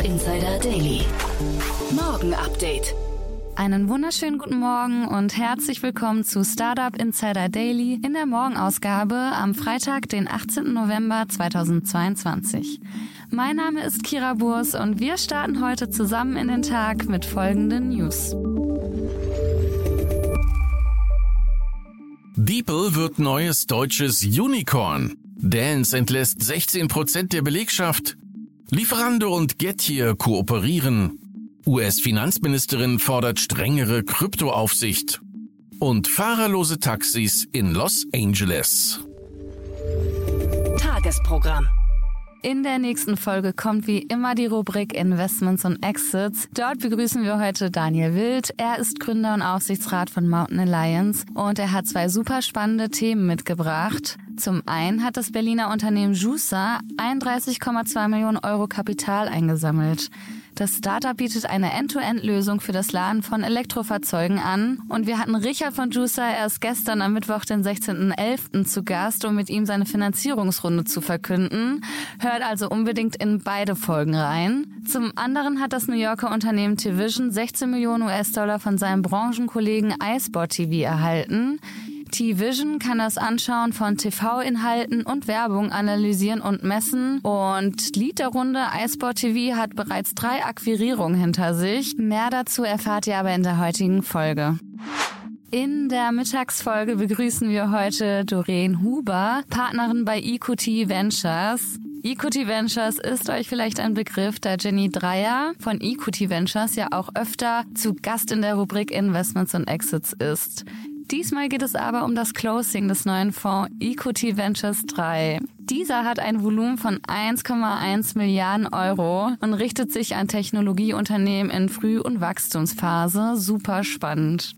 Startup Insider Daily. Morgen Update. Einen wunderschönen guten Morgen und herzlich willkommen zu Startup Insider Daily in der Morgenausgabe am Freitag, den 18. November 2022. Mein Name ist Kira Burs und wir starten heute zusammen in den Tag mit folgenden News. Diepel wird neues deutsches Unicorn. Dance entlässt 16% der Belegschaft. Lieferando und Gettier kooperieren. US-Finanzministerin fordert strengere Kryptoaufsicht. Und fahrerlose Taxis in Los Angeles. Tagesprogramm. In der nächsten Folge kommt wie immer die Rubrik Investments und Exits. Dort begrüßen wir heute Daniel Wild. Er ist Gründer und Aufsichtsrat von Mountain Alliance und er hat zwei super spannende Themen mitgebracht. Zum einen hat das Berliner Unternehmen Jusa 31,2 Millionen Euro Kapital eingesammelt. Das Startup bietet eine End-to-End-Lösung für das Laden von Elektrofahrzeugen an. Und wir hatten Richard von Juicer erst gestern am Mittwoch, den 16.11. zu Gast, um mit ihm seine Finanzierungsrunde zu verkünden. Hört also unbedingt in beide Folgen rein. Zum anderen hat das New Yorker Unternehmen T-Vision 16 Millionen US-Dollar von seinem Branchenkollegen iSport TV erhalten. T-Vision kann das Anschauen von TV-Inhalten und Werbung analysieren und messen. Und Lied der Runde iSport TV hat bereits drei Akquirierungen hinter sich. Mehr dazu erfahrt ihr aber in der heutigen Folge. In der Mittagsfolge begrüßen wir heute Doreen Huber, Partnerin bei EQT Ventures. EQT Ventures ist euch vielleicht ein Begriff, da Jenny Dreier von EQT Ventures ja auch öfter zu Gast in der Rubrik Investments und Exits ist. Diesmal geht es aber um das Closing des neuen Fonds Equity Ventures 3. Dieser hat ein Volumen von 1,1 Milliarden Euro und richtet sich an Technologieunternehmen in Früh- und Wachstumsphase. Super spannend.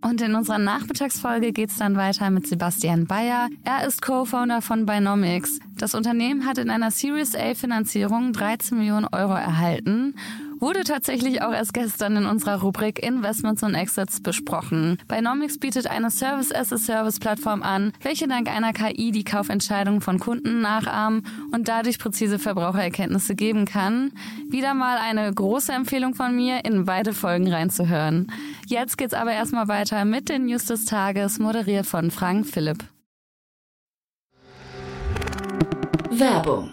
Und in unserer Nachmittagsfolge geht's dann weiter mit Sebastian Bayer. Er ist Co-Founder von Binomics. Das Unternehmen hat in einer Series A Finanzierung 13 Millionen Euro erhalten wurde tatsächlich auch erst gestern in unserer Rubrik Investments und Exits besprochen. Binomics bietet eine Service-as-a-Service-Plattform an, welche dank einer KI die Kaufentscheidungen von Kunden nachahmen und dadurch präzise Verbrauchererkenntnisse geben kann. Wieder mal eine große Empfehlung von mir, in beide Folgen reinzuhören. Jetzt geht's aber erstmal weiter mit den News des Tages, moderiert von Frank Philipp. Werbung.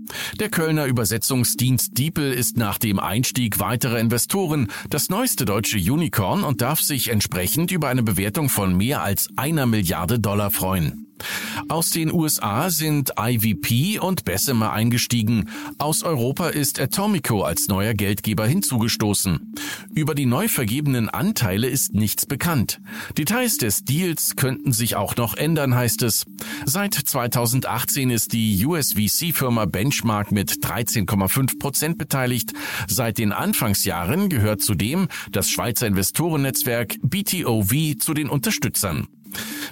Der Kölner Übersetzungsdienst Diepel ist nach dem Einstieg weiterer Investoren das neueste deutsche Unicorn und darf sich entsprechend über eine Bewertung von mehr als einer Milliarde Dollar freuen. Aus den USA sind IVP und Bessemer eingestiegen. Aus Europa ist Atomico als neuer Geldgeber hinzugestoßen. Über die neu vergebenen Anteile ist nichts bekannt. Details des Deals könnten sich auch noch ändern, heißt es. Seit 2018 ist die USVC-Firma Benchmark mit 13,5 Prozent beteiligt. Seit den Anfangsjahren gehört zudem das Schweizer Investorennetzwerk BTOV zu den Unterstützern.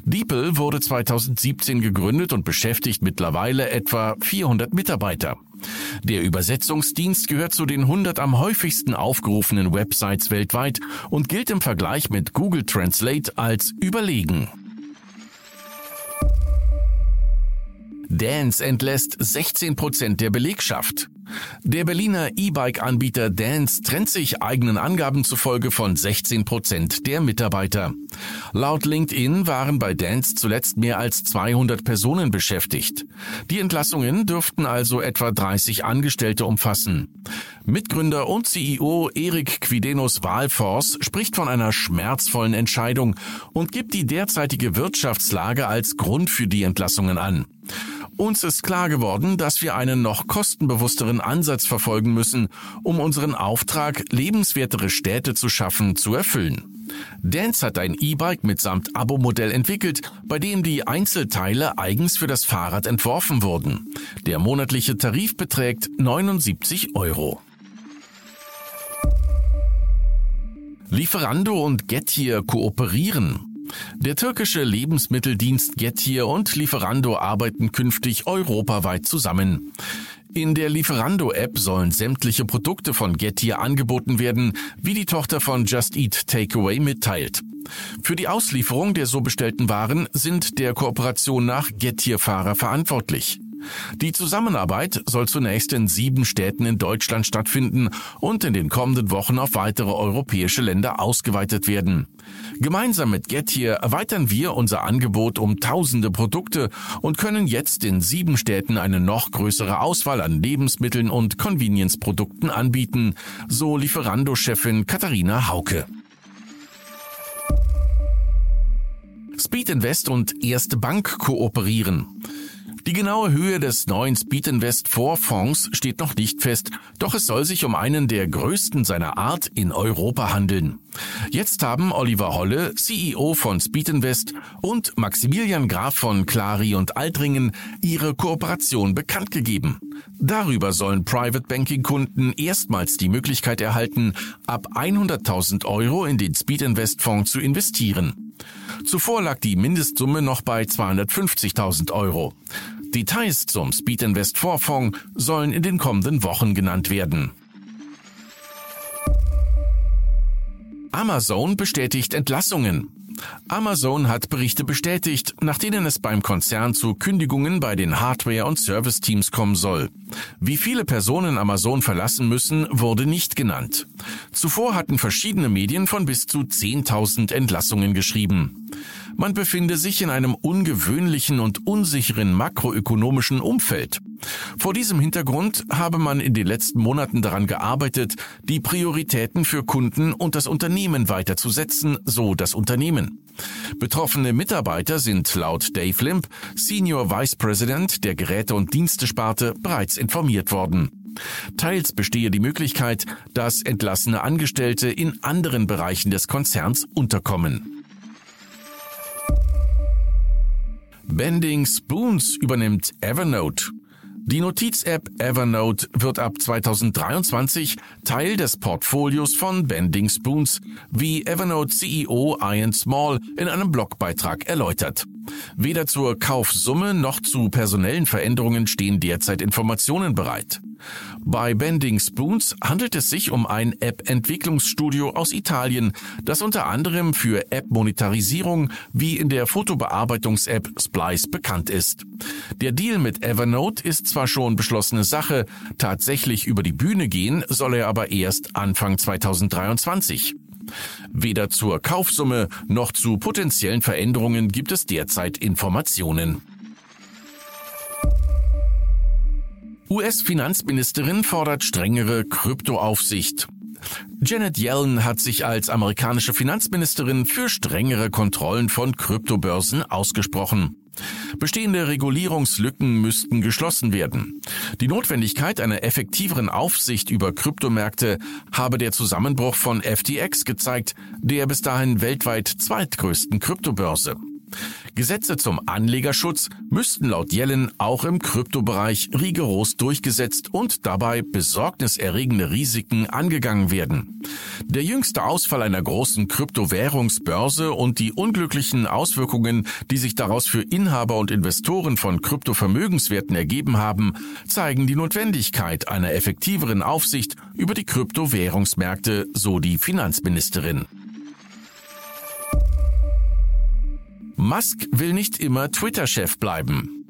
Diepel wurde 2017 gegründet und beschäftigt mittlerweile etwa 400 Mitarbeiter. Der Übersetzungsdienst gehört zu den 100 am häufigsten aufgerufenen Websites weltweit und gilt im Vergleich mit Google Translate als überlegen. Dance entlässt 16 Prozent der Belegschaft. Der Berliner E-Bike-Anbieter Dance trennt sich eigenen Angaben zufolge von 16 Prozent der Mitarbeiter. Laut LinkedIn waren bei Dance zuletzt mehr als 200 Personen beschäftigt. Die Entlassungen dürften also etwa 30 Angestellte umfassen. Mitgründer und CEO Erik Quidenos Wahlforce spricht von einer schmerzvollen Entscheidung und gibt die derzeitige Wirtschaftslage als Grund für die Entlassungen an. Uns ist klar geworden, dass wir einen noch kostenbewussteren Ansatz verfolgen müssen, um unseren Auftrag, lebenswertere Städte zu schaffen, zu erfüllen. Dance hat ein E-Bike mitsamt Abo-Modell entwickelt, bei dem die Einzelteile eigens für das Fahrrad entworfen wurden. Der monatliche Tarif beträgt 79 Euro. Lieferando und Getir kooperieren. Der türkische Lebensmitteldienst Getir und Lieferando arbeiten künftig europaweit zusammen. In der Lieferando-App sollen sämtliche Produkte von Getir angeboten werden, wie die Tochter von Just Eat Takeaway mitteilt. Für die Auslieferung der so bestellten Waren sind der Kooperation nach Getir-Fahrer verantwortlich. Die Zusammenarbeit soll zunächst in sieben Städten in Deutschland stattfinden und in den kommenden Wochen auf weitere europäische Länder ausgeweitet werden. Gemeinsam mit Getir erweitern wir unser Angebot um tausende Produkte und können jetzt in sieben Städten eine noch größere Auswahl an Lebensmitteln und Convenience-Produkten anbieten, so Lieferando-Chefin Katharina Hauke. Speed Invest und Erste Bank kooperieren. Die genaue Höhe des neuen Speed Invest Fonds steht noch nicht fest, doch es soll sich um einen der größten seiner Art in Europa handeln. Jetzt haben Oliver Holle, CEO von Speed Invest und Maximilian Graf von Clari und Altringen ihre Kooperation bekannt gegeben. Darüber sollen Private Banking Kunden erstmals die Möglichkeit erhalten, ab 100.000 Euro in den Speed Invest Fonds zu investieren. Zuvor lag die Mindestsumme noch bei 250.000 Euro. Details zum Speed Vorfonds sollen in den kommenden Wochen genannt werden. Amazon bestätigt Entlassungen. Amazon hat Berichte bestätigt, nach denen es beim Konzern zu Kündigungen bei den Hardware- und Service-Teams kommen soll. Wie viele Personen Amazon verlassen müssen, wurde nicht genannt. Zuvor hatten verschiedene Medien von bis zu 10.000 Entlassungen geschrieben. Man befinde sich in einem ungewöhnlichen und unsicheren makroökonomischen Umfeld. Vor diesem Hintergrund habe man in den letzten Monaten daran gearbeitet, die Prioritäten für Kunden und das Unternehmen weiterzusetzen, so das Unternehmen. Betroffene Mitarbeiter sind laut Dave Limp, Senior Vice President der Geräte- und Dienstesparte, bereits informiert worden. Teils bestehe die Möglichkeit, dass entlassene Angestellte in anderen Bereichen des Konzerns unterkommen. Bending Spoons übernimmt Evernote. Die Notiz-App Evernote wird ab 2023 Teil des Portfolios von Bending Spoons, wie Evernote CEO Ian Small in einem Blogbeitrag erläutert. Weder zur Kaufsumme noch zu personellen Veränderungen stehen derzeit Informationen bereit. Bei Bending Spoons handelt es sich um ein App-Entwicklungsstudio aus Italien, das unter anderem für App-Monetarisierung wie in der Fotobearbeitungs-App Splice bekannt ist. Der Deal mit Evernote ist zwar schon beschlossene Sache, tatsächlich über die Bühne gehen soll er aber erst Anfang 2023. Weder zur Kaufsumme noch zu potenziellen Veränderungen gibt es derzeit Informationen. US-Finanzministerin fordert strengere Kryptoaufsicht. Janet Yellen hat sich als amerikanische Finanzministerin für strengere Kontrollen von Kryptobörsen ausgesprochen. Bestehende Regulierungslücken müssten geschlossen werden. Die Notwendigkeit einer effektiveren Aufsicht über Kryptomärkte habe der Zusammenbruch von FTX gezeigt, der bis dahin weltweit zweitgrößten Kryptobörse. Gesetze zum Anlegerschutz müssten laut Yellen auch im Kryptobereich rigoros durchgesetzt und dabei besorgniserregende Risiken angegangen werden. Der jüngste Ausfall einer großen Kryptowährungsbörse und die unglücklichen Auswirkungen, die sich daraus für Inhaber und Investoren von Kryptovermögenswerten ergeben haben, zeigen die Notwendigkeit einer effektiveren Aufsicht über die Kryptowährungsmärkte, so die Finanzministerin. Musk will nicht immer Twitter-Chef bleiben.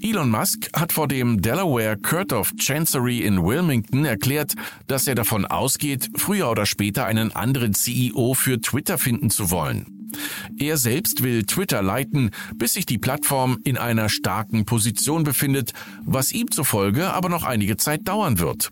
Elon Musk hat vor dem Delaware Court of Chancery in Wilmington erklärt, dass er davon ausgeht, früher oder später einen anderen CEO für Twitter finden zu wollen. Er selbst will Twitter leiten, bis sich die Plattform in einer starken Position befindet, was ihm zufolge aber noch einige Zeit dauern wird.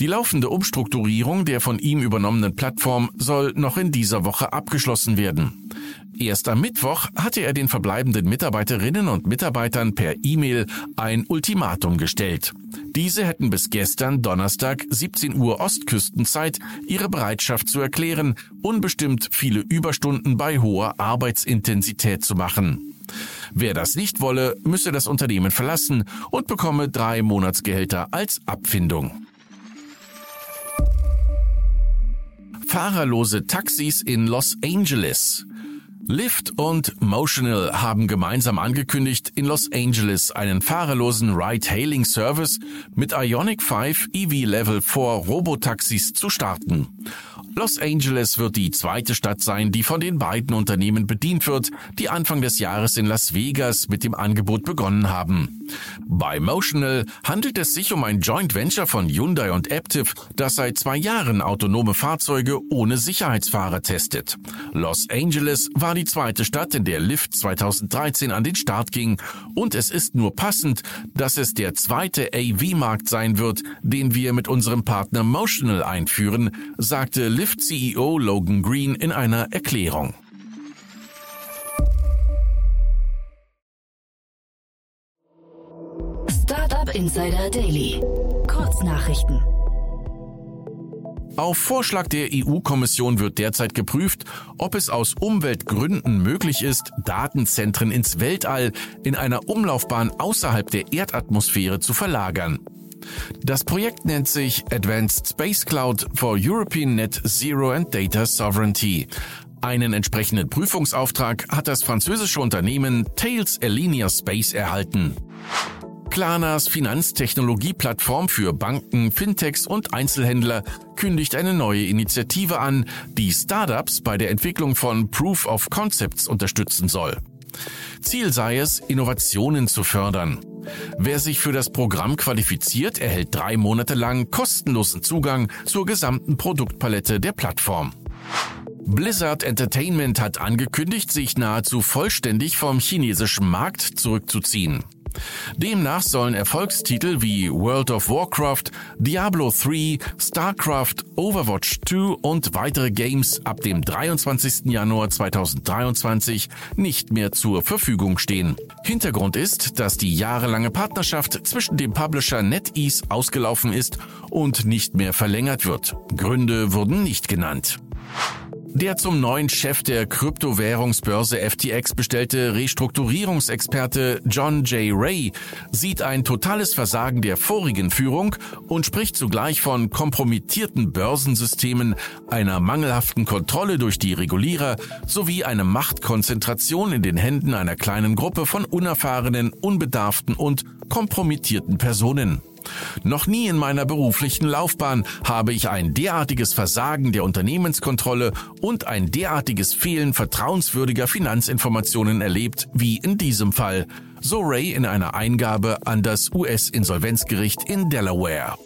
Die laufende Umstrukturierung der von ihm übernommenen Plattform soll noch in dieser Woche abgeschlossen werden. Erst am Mittwoch hatte er den verbleibenden Mitarbeiterinnen und Mitarbeitern per E-Mail ein Ultimatum gestellt. Diese hätten bis gestern Donnerstag 17 Uhr Ostküstenzeit ihre Bereitschaft zu erklären, unbestimmt viele Überstunden bei hoher Arbeitsintensität zu machen. Wer das nicht wolle, müsse das Unternehmen verlassen und bekomme drei Monatsgehälter als Abfindung. Fahrerlose Taxis in Los Angeles. Lyft und Motional haben gemeinsam angekündigt, in Los Angeles einen fahrerlosen Ride-Hailing-Service mit Ionic 5 EV Level 4 Robotaxis zu starten. Los Angeles wird die zweite Stadt sein, die von den beiden Unternehmen bedient wird, die Anfang des Jahres in Las Vegas mit dem Angebot begonnen haben. Bei Motional handelt es sich um ein Joint Venture von Hyundai und Aptiv, das seit zwei Jahren autonome Fahrzeuge ohne Sicherheitsfahrer testet. Los Angeles war die zweite Stadt, in der Lyft 2013 an den Start ging und es ist nur passend, dass es der zweite AV-Markt sein wird, den wir mit unserem Partner Motional einführen, sagte Lyft Lyft-CEO Logan Green in einer Erklärung. Startup Insider Daily. Kurznachrichten. Auf Vorschlag der EU-Kommission wird derzeit geprüft, ob es aus Umweltgründen möglich ist, Datenzentren ins Weltall in einer Umlaufbahn außerhalb der Erdatmosphäre zu verlagern. Das Projekt nennt sich Advanced Space Cloud for European Net Zero and Data Sovereignty. Einen entsprechenden Prüfungsauftrag hat das französische Unternehmen Tails Alinea Space erhalten. Klarnas Finanztechnologieplattform für Banken, Fintechs und Einzelhändler kündigt eine neue Initiative an, die Startups bei der Entwicklung von Proof of Concepts unterstützen soll. Ziel sei es, Innovationen zu fördern. Wer sich für das Programm qualifiziert, erhält drei Monate lang kostenlosen Zugang zur gesamten Produktpalette der Plattform. Blizzard Entertainment hat angekündigt, sich nahezu vollständig vom chinesischen Markt zurückzuziehen. Demnach sollen Erfolgstitel wie World of Warcraft, Diablo 3, StarCraft, Overwatch 2 und weitere Games ab dem 23. Januar 2023 nicht mehr zur Verfügung stehen. Hintergrund ist, dass die jahrelange Partnerschaft zwischen dem Publisher NetEase ausgelaufen ist und nicht mehr verlängert wird. Gründe wurden nicht genannt. Der zum neuen Chef der Kryptowährungsbörse FTX bestellte Restrukturierungsexperte John J. Ray sieht ein totales Versagen der vorigen Führung und spricht zugleich von kompromittierten Börsensystemen, einer mangelhaften Kontrolle durch die Regulierer sowie eine Machtkonzentration in den Händen einer kleinen Gruppe von unerfahrenen, unbedarften und kompromittierten Personen. Noch nie in meiner beruflichen Laufbahn habe ich ein derartiges Versagen der Unternehmenskontrolle und ein derartiges Fehlen vertrauenswürdiger Finanzinformationen erlebt wie in diesem Fall, so Ray in einer Eingabe an das US-Insolvenzgericht in Delaware.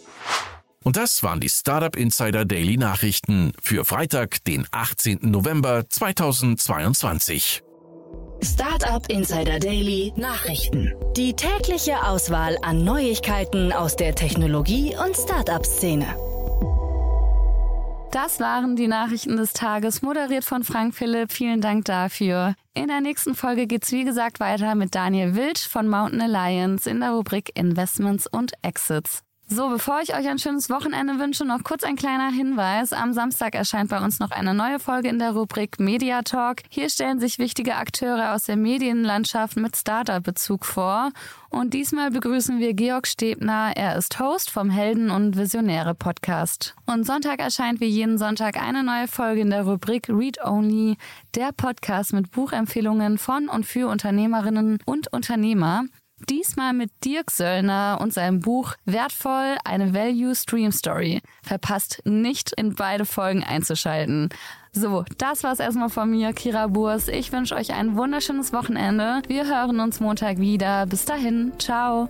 Und das waren die Startup Insider Daily Nachrichten für Freitag, den 18. November 2022. Startup Insider Daily Nachrichten. Die tägliche Auswahl an Neuigkeiten aus der Technologie- und Startup-Szene. Das waren die Nachrichten des Tages, moderiert von Frank Philipp. Vielen Dank dafür. In der nächsten Folge geht's wie gesagt weiter mit Daniel Wild von Mountain Alliance in der Rubrik Investments und Exits. So, bevor ich euch ein schönes Wochenende wünsche, noch kurz ein kleiner Hinweis. Am Samstag erscheint bei uns noch eine neue Folge in der Rubrik Media Talk. Hier stellen sich wichtige Akteure aus der Medienlandschaft mit Startup-Bezug vor. Und diesmal begrüßen wir Georg Stebner. Er ist Host vom Helden- und Visionäre-Podcast. Und Sonntag erscheint wie jeden Sonntag eine neue Folge in der Rubrik Read Only, der Podcast mit Buchempfehlungen von und für Unternehmerinnen und Unternehmer. Diesmal mit Dirk Söllner und seinem Buch Wertvoll, eine Value Stream Story. Verpasst nicht, in beide Folgen einzuschalten. So, das war's erstmal von mir, Kira Burs. Ich wünsche euch ein wunderschönes Wochenende. Wir hören uns Montag wieder. Bis dahin, ciao.